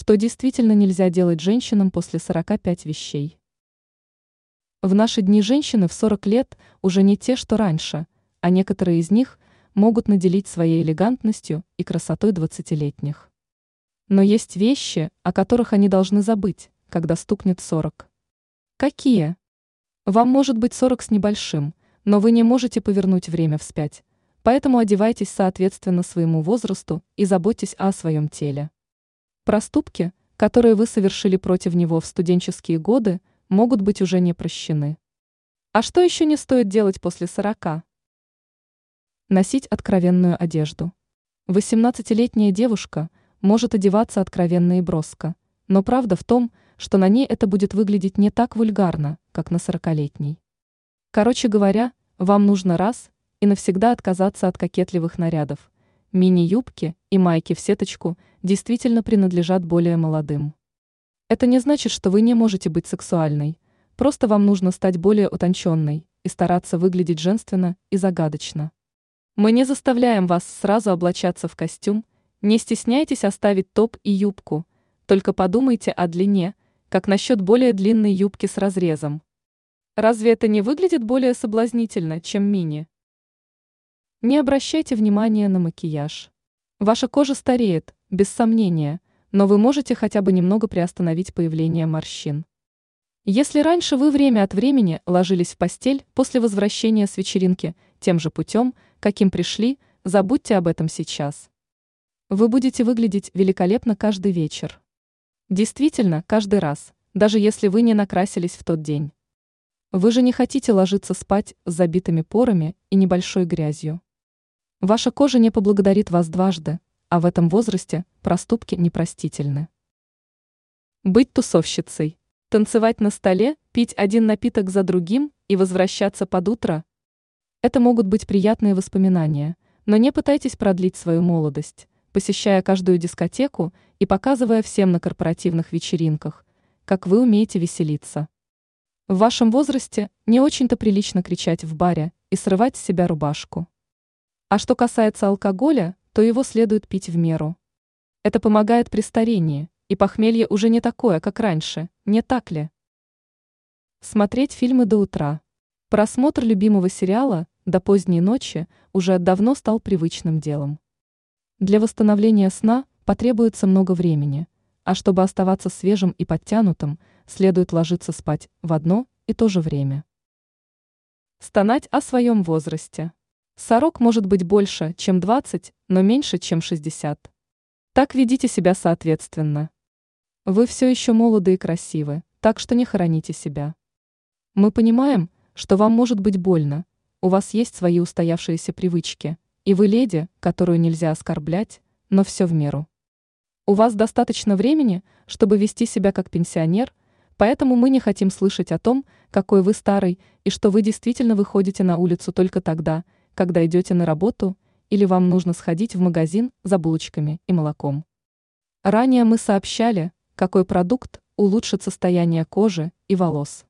что действительно нельзя делать женщинам после 45 вещей. В наши дни женщины в 40 лет уже не те, что раньше, а некоторые из них могут наделить своей элегантностью и красотой 20-летних. Но есть вещи, о которых они должны забыть, когда стукнет 40. Какие? Вам может быть 40 с небольшим, но вы не можете повернуть время вспять, поэтому одевайтесь соответственно своему возрасту и заботьтесь о своем теле. Проступки, которые вы совершили против него в студенческие годы, могут быть уже не прощены. А что еще не стоит делать после 40? Носить откровенную одежду. 18-летняя девушка может одеваться откровенно и броско, но правда в том, что на ней это будет выглядеть не так вульгарно, как на 40-летней. Короче говоря, вам нужно раз и навсегда отказаться от кокетливых нарядов. Мини-юбки и майки в сеточку действительно принадлежат более молодым. Это не значит, что вы не можете быть сексуальной, просто вам нужно стать более утонченной и стараться выглядеть женственно и загадочно. Мы не заставляем вас сразу облачаться в костюм, не стесняйтесь оставить топ и юбку, только подумайте о длине, как насчет более длинной юбки с разрезом. Разве это не выглядит более соблазнительно, чем мини? Не обращайте внимания на макияж. Ваша кожа стареет, без сомнения, но вы можете хотя бы немного приостановить появление морщин. Если раньше вы время от времени ложились в постель после возвращения с вечеринки тем же путем, каким пришли, забудьте об этом сейчас. Вы будете выглядеть великолепно каждый вечер. Действительно, каждый раз, даже если вы не накрасились в тот день. Вы же не хотите ложиться спать с забитыми порами и небольшой грязью. Ваша кожа не поблагодарит вас дважды, а в этом возрасте проступки непростительны. Быть тусовщицей, танцевать на столе, пить один напиток за другим и возвращаться под утро – это могут быть приятные воспоминания, но не пытайтесь продлить свою молодость посещая каждую дискотеку и показывая всем на корпоративных вечеринках, как вы умеете веселиться. В вашем возрасте не очень-то прилично кричать в баре и срывать с себя рубашку. А что касается алкоголя, то его следует пить в меру. Это помогает при старении, и похмелье уже не такое, как раньше, не так ли? Смотреть фильмы до утра. Просмотр любимого сериала до поздней ночи уже давно стал привычным делом. Для восстановления сна потребуется много времени, а чтобы оставаться свежим и подтянутым, следует ложиться спать в одно и то же время. Стонать о своем возрасте. Сорок может быть больше, чем 20, но меньше, чем 60. Так ведите себя соответственно. Вы все еще молоды и красивы, так что не хороните себя. Мы понимаем, что вам может быть больно, у вас есть свои устоявшиеся привычки – и вы леди, которую нельзя оскорблять, но все в меру. У вас достаточно времени, чтобы вести себя как пенсионер, поэтому мы не хотим слышать о том, какой вы старый и что вы действительно выходите на улицу только тогда, когда идете на работу или вам нужно сходить в магазин за булочками и молоком. Ранее мы сообщали, какой продукт улучшит состояние кожи и волос.